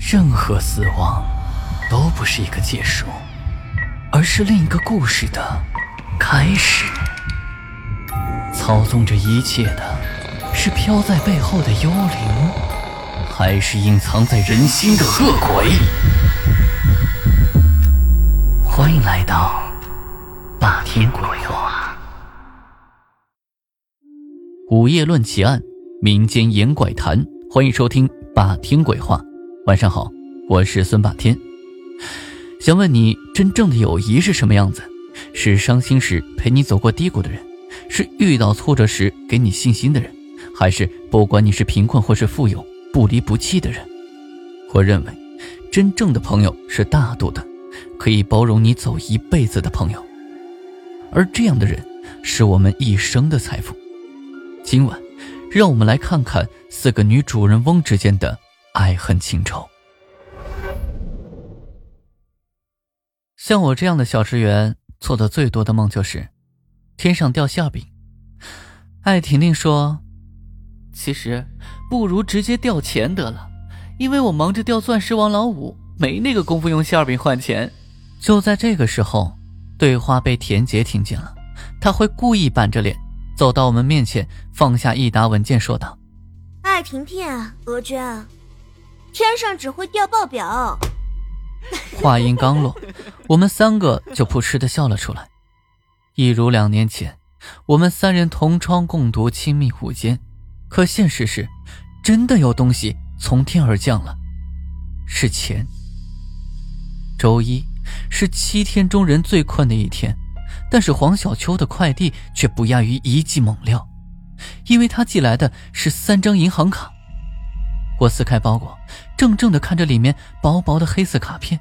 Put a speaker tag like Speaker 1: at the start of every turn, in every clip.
Speaker 1: 任何死亡都不是一个结束，而是另一个故事的开始。操纵着一切的是飘在背后的幽灵，还是隐藏在人心的恶鬼？欢迎来到霸天鬼话。午夜论奇案，民间言怪谈，欢迎收听霸天鬼话。晚上好，我是孙霸天。想问你，真正的友谊是什么样子？是伤心时陪你走过低谷的人，是遇到挫折时给你信心的人，还是不管你是贫困或是富有，不离不弃的人？我认为，真正的朋友是大度的，可以包容你走一辈子的朋友，而这样的人是我们一生的财富。今晚，让我们来看看四个女主人翁之间的。爱恨情仇，像我这样的小职员做的最多的梦就是天上掉馅饼。艾婷婷说：“其实不如直接掉钱得了，因为我忙着掉钻石王老五，没那个功夫用馅饼换钱。”就在这个时候，对话被田杰听见了，他会故意板着脸走到我们面前，放下一沓文件，说道：“
Speaker 2: 艾婷婷，娥娟。”天上只会掉报表。
Speaker 1: 话音刚落，我们三个就扑哧的笑了出来，一如两年前，我们三人同窗共读，亲密无间。可现实是，真的有东西从天而降了，是钱。周一是七天中人最困的一天，但是黄小秋的快递却不亚于一记猛料，因为他寄来的是三张银行卡。我撕开包裹，怔怔地看着里面薄薄的黑色卡片。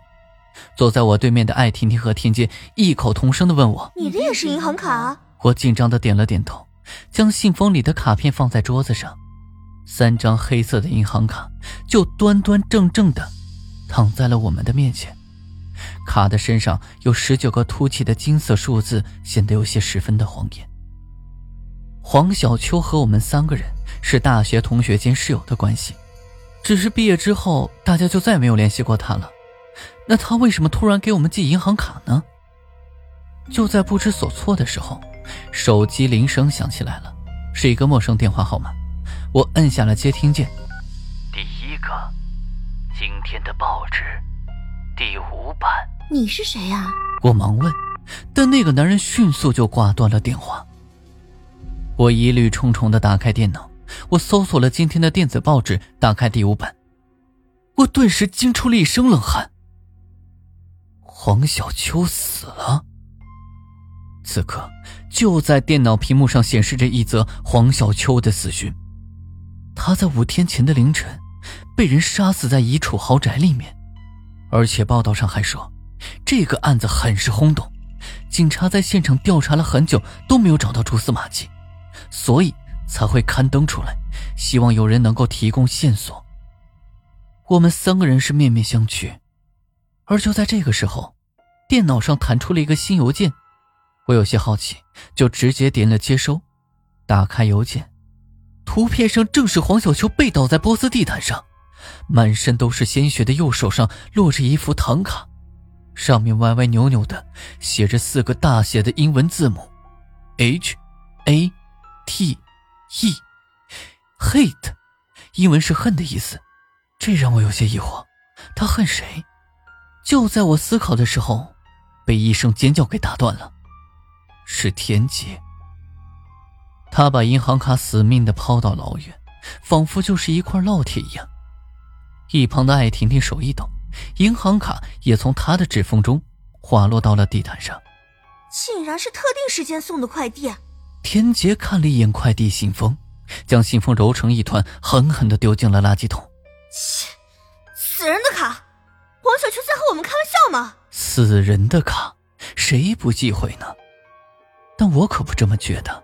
Speaker 1: 坐在我对面的艾婷婷和天杰异口同声地问我：“
Speaker 2: 你的也是银行卡？”
Speaker 1: 我紧张地点了点头，将信封里的卡片放在桌子上。三张黑色的银行卡就端端正正地躺在了我们的面前。卡的身上有十九个凸起的金色数字，显得有些十分的晃眼。黄小秋和我们三个人是大学同学兼室友的关系。只是毕业之后，大家就再没有联系过他了。那他为什么突然给我们寄银行卡呢？就在不知所措的时候，手机铃声响起来了，是一个陌生电话号码。我摁下了接听键。第一个，今天的报纸，第五版。
Speaker 2: 你是谁呀？
Speaker 1: 我忙问，但那个男人迅速就挂断了电话。我疑虑重重的打开电脑。我搜索了今天的电子报纸，打开第五版，我顿时惊出了一身冷汗。黄小秋死了。此刻，就在电脑屏幕上显示着一则黄小秋的死讯。他在五天前的凌晨，被人杀死在一处豪宅里面，而且报道上还说，这个案子很是轰动，警察在现场调查了很久都没有找到蛛丝马迹，所以。才会刊登出来，希望有人能够提供线索。我们三个人是面面相觑，而就在这个时候，电脑上弹出了一个新邮件，我有些好奇，就直接点了接收。打开邮件，图片上正是黄小秋背倒在波斯地毯上，满身都是鲜血的右手上落着一副唐卡，上面歪歪扭扭的写着四个大写的英文字母：H A T。e，hate，英文是恨的意思，这让我有些疑惑，他恨谁？就在我思考的时候，被一声尖叫给打断了，是田杰。他把银行卡死命的抛到老远，仿佛就是一块烙铁一样。一旁的艾婷婷手一抖，银行卡也从她的指缝中滑落到了地毯上。
Speaker 2: 竟然是特定时间送的快递。
Speaker 1: 田杰看了一眼快递信封，将信封揉成一团，狠狠地丢进了垃圾桶。
Speaker 2: 切，死人的卡！黄小秋在和我们开玩笑吗？
Speaker 1: 死人的卡，谁不忌讳呢？但我可不这么觉得。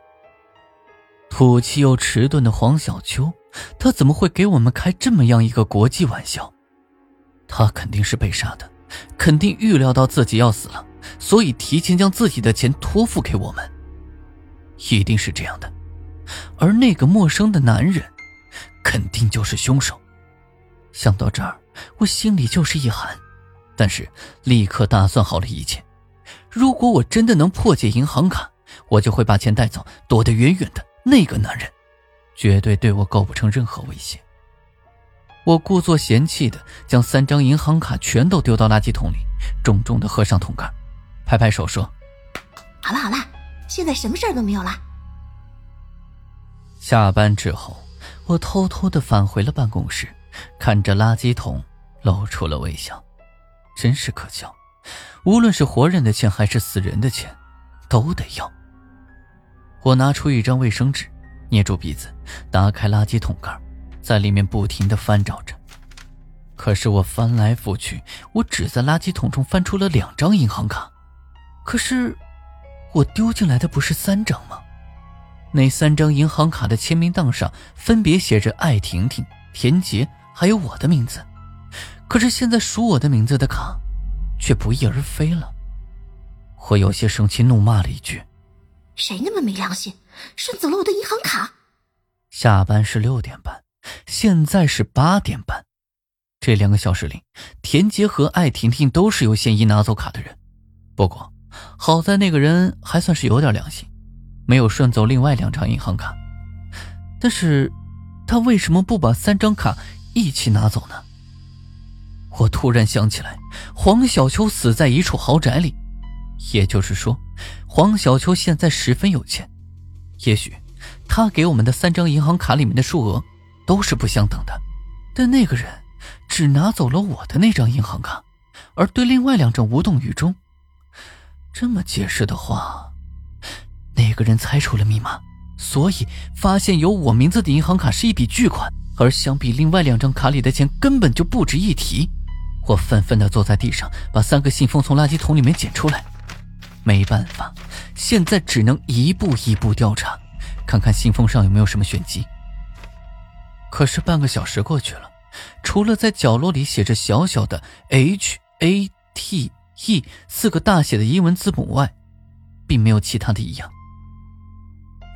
Speaker 1: 土气又迟钝的黄小秋，他怎么会给我们开这么样一个国际玩笑？他肯定是被杀的，肯定预料到自己要死了，所以提前将自己的钱托付给我们。一定是这样的，而那个陌生的男人，肯定就是凶手。想到这儿，我心里就是一寒，但是立刻打算好了一切。如果我真的能破解银行卡，我就会把钱带走，躲得远远的。那个男人，绝对对我构不成任何威胁。我故作嫌弃的将三张银行卡全都丢到垃圾桶里，重重的合上桶盖，拍拍手说：“
Speaker 3: 好了好了，现在什么事儿都没有了。”
Speaker 1: 下班之后，我偷偷的返回了办公室，看着垃圾桶，露出了微笑。真是可笑，无论是活人的钱还是死人的钱，都得要。我拿出一张卫生纸，捏住鼻子，打开垃圾桶盖。在里面不停的翻找着，可是我翻来覆去，我只在垃圾桶中翻出了两张银行卡。可是，我丢进来的不是三张吗？那三张银行卡的签名档上分别写着艾婷婷、田杰还有我的名字。可是现在属我的名字的卡，却不翼而飞了。我有些生气，怒骂了一句：“
Speaker 3: 谁那么没良心，顺走了我的银行卡？”
Speaker 1: 下班是六点半。现在是八点半，这两个小时里，田杰和艾婷婷都是有嫌疑拿走卡的人。不过，好在那个人还算是有点良心，没有顺走另外两张银行卡。但是，他为什么不把三张卡一起拿走呢？我突然想起来，黄小秋死在一处豪宅里，也就是说，黄小秋现在十分有钱。也许，他给我们的三张银行卡里面的数额。都是不相等的，但那个人只拿走了我的那张银行卡，而对另外两张无动于衷。这么解释的话，那个人猜出了密码，所以发现有我名字的银行卡是一笔巨款，而相比另外两张卡里的钱根本就不值一提。我愤愤地坐在地上，把三个信封从垃圾桶里面捡出来。没办法，现在只能一步一步调查，看看信封上有没有什么玄机。可是半个小时过去了，除了在角落里写着小小的 H A T E 四个大写的英文字母外，并没有其他的异样。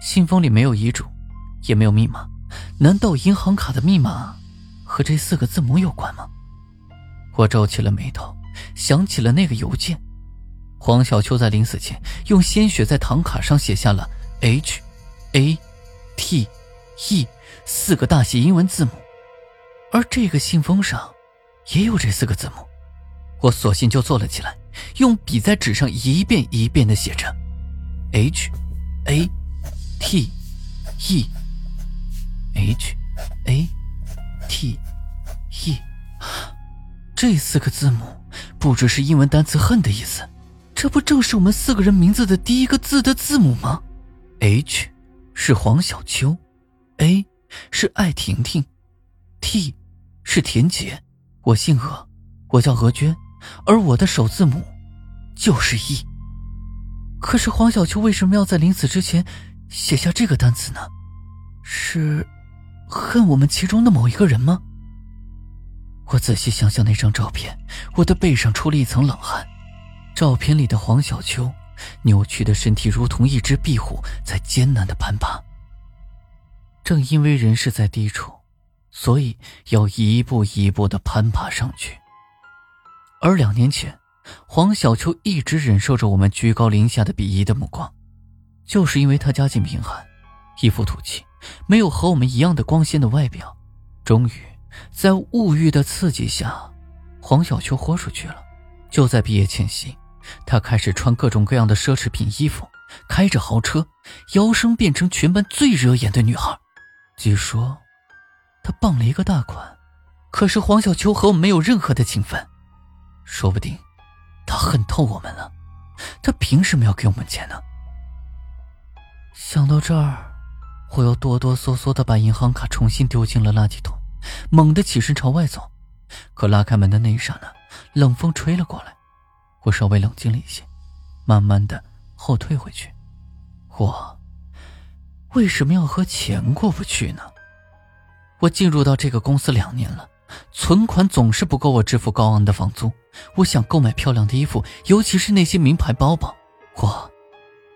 Speaker 1: 信封里没有遗嘱，也没有密码，难道银行卡的密码和这四个字母有关吗？我皱起了眉头，想起了那个邮件，黄小秋在临死前用鲜血在唐卡上写下了 H A T E。四个大写英文字母，而这个信封上也有这四个字母，我索性就坐了起来，用笔在纸上一遍一遍的写着：H A T E H A T E。这四个字母不只是英文单词“恨”的意思，这不正是我们四个人名字的第一个字的字母吗？H 是黄小秋，A。是艾婷婷，T 是田杰，我姓何，我叫何娟，而我的首字母就是 E。可是黄小秋为什么要在临死之前写下这个单词呢？是恨我们其中的某一个人吗？我仔细想想那张照片，我的背上出了一层冷汗。照片里的黄小秋，扭曲的身体如同一只壁虎，在艰难的攀爬。正因为人是在低处，所以要一步一步的攀爬上去。而两年前，黄小秋一直忍受着我们居高临下的鄙夷的目光，就是因为他家境贫寒，一副土气，没有和我们一样的光鲜的外表。终于，在物欲的刺激下，黄小秋豁出去了。就在毕业前夕，他开始穿各种各样的奢侈品衣服，开着豪车，摇身变成全班最惹眼的女孩。据说，他傍了一个大款，可是黄小秋和我们没有任何的情分，说不定他恨透我们了。他凭什么要给我们钱呢？想到这儿，我又哆哆嗦嗦的把银行卡重新丢进了垃圾桶，猛地起身朝外走。可拉开门的那一刹那，冷风吹了过来，我稍微冷静了一些，慢慢的后退回去。我。为什么要和钱过不去呢？我进入到这个公司两年了，存款总是不够我支付高昂的房租。我想购买漂亮的衣服，尤其是那些名牌包包，我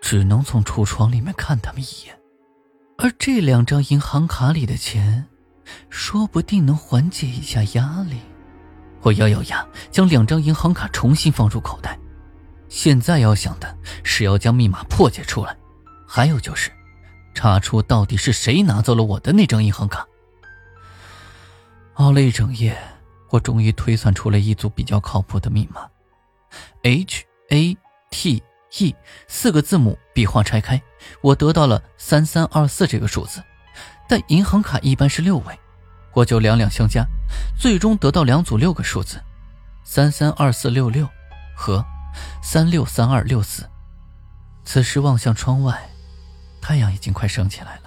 Speaker 1: 只能从橱窗里面看他们一眼。而这两张银行卡里的钱，说不定能缓解一下压力。我咬咬牙，将两张银行卡重新放入口袋。现在要想的是要将密码破解出来，还有就是查出到底是谁拿走了我的那张银行卡。熬了一整夜，我终于推算出了一组比较靠谱的密码：H A T E 四个字母笔画拆开，我得到了三三二四这个数字。但银行卡一般是六位。我就两两相加，最终得到两组六个数字：三三二四六六和三六三二六四。此时望向窗外，太阳已经快升起来了。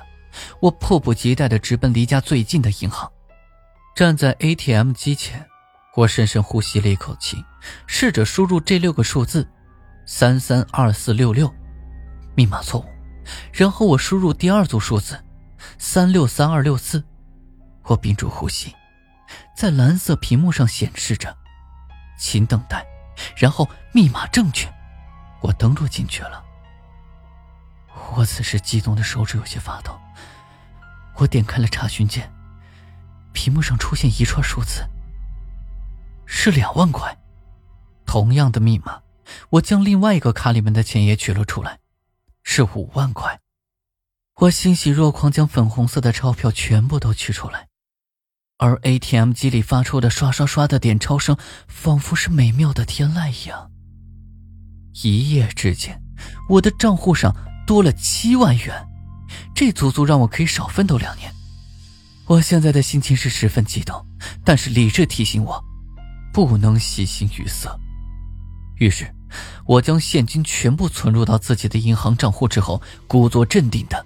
Speaker 1: 我迫不及待地直奔离家最近的银行。站在 ATM 机前，我深深呼吸了一口气，试着输入这六个数字：三三二四六六，密码错误。然后我输入第二组数字：三六三二六四。我屏住呼吸，在蓝色屏幕上显示着“请等待”，然后密码正确，我登录进去了。我此时激动的手指有些发抖。我点开了查询键，屏幕上出现一串数字，是两万块。同样的密码，我将另外一个卡里面的钱也取了出来，是五万块。我欣喜若狂，将粉红色的钞票全部都取出来。而 ATM 机里发出的刷刷刷的点钞声，仿佛是美妙的天籁一样。一夜之间，我的账户上多了七万元，这足足让我可以少奋斗两年。我现在的心情是十分激动，但是理智提醒我，不能喜形于色。于是，我将现金全部存入到自己的银行账户之后，故作镇定的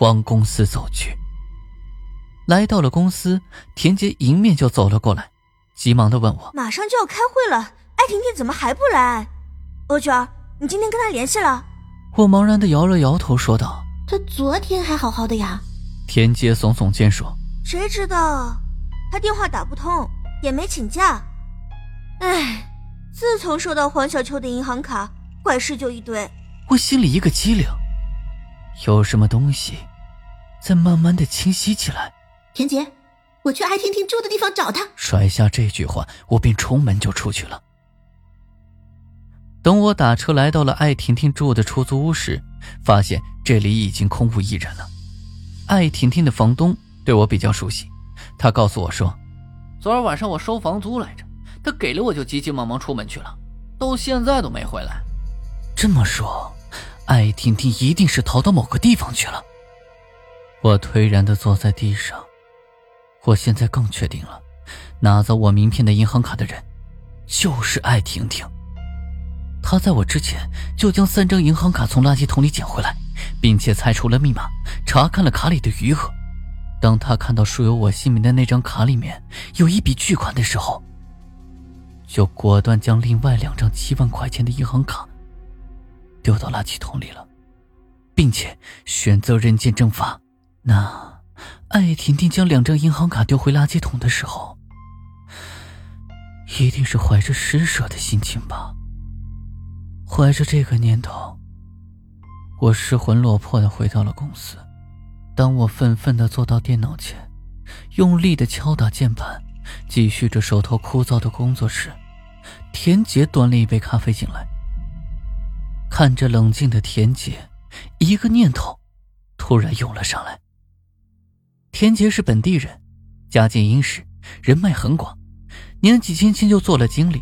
Speaker 1: 往公司走去。来到了公司，田杰迎面就走了过来，急忙的问我：“
Speaker 2: 马上就要开会了，艾婷婷怎么还不来？欧娟，你今天跟她联系了？”
Speaker 1: 我茫然的摇了摇头，说道：“
Speaker 3: 她昨天还好好的呀。”
Speaker 1: 田杰耸耸肩说：“
Speaker 2: 谁知道，他电话打不通，也没请假。唉，自从收到黄小秋的银行卡，怪事就一堆。”
Speaker 1: 我心里一个机灵，有什么东西在慢慢的清晰起来。
Speaker 3: 田杰，我去艾婷婷住的地方找她。
Speaker 1: 甩下这句话，我便出门就出去了。等我打车来到了艾婷婷住的出租屋时，发现这里已经空无一人了。艾婷婷的房东对我比较熟悉，他告诉我说，昨儿晚上我收房租来着，他给了我就急急忙忙出门去了，到现在都没回来。这么说，艾婷婷一定是逃到某个地方去了。我颓然的坐在地上。我现在更确定了，拿走我名片的银行卡的人，就是艾婷婷。她在我之前就将三张银行卡从垃圾桶里捡回来，并且猜出了密码，查看了卡里的余额。当他看到书有我姓名的那张卡里面有一笔巨款的时候，就果断将另外两张七万块钱的银行卡丢到垃圾桶里了，并且选择人间蒸发。那。艾婷婷将两张银行卡丢回垃圾桶的时候，一定是怀着施舍的心情吧。怀着这个念头，我失魂落魄的回到了公司。当我愤愤的坐到电脑前，用力的敲打键盘，继续着手头枯燥的工作时，田杰端了一杯咖啡进来。看着冷静的田杰，一个念头突然涌了上来。田杰是本地人，家境殷实，人脉很广，年纪轻轻就做了经理。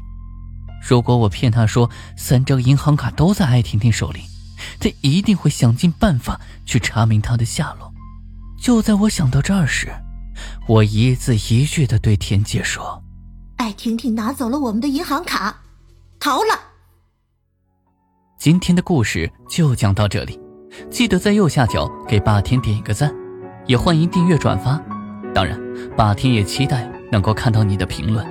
Speaker 1: 如果我骗他说三张银行卡都在艾婷婷手里，他一定会想尽办法去查明他的下落。就在我想到这儿时，我一字一句的对田姐说：“
Speaker 3: 艾婷婷拿走了我们的银行卡，逃了。”
Speaker 1: 今天的故事就讲到这里，记得在右下角给霸天点一个赞。也欢迎订阅转发，当然，霸天也期待能够看到你的评论。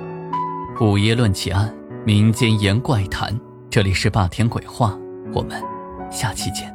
Speaker 1: 午夜论奇案，民间言怪谈，这里是霸天鬼话，我们下期见。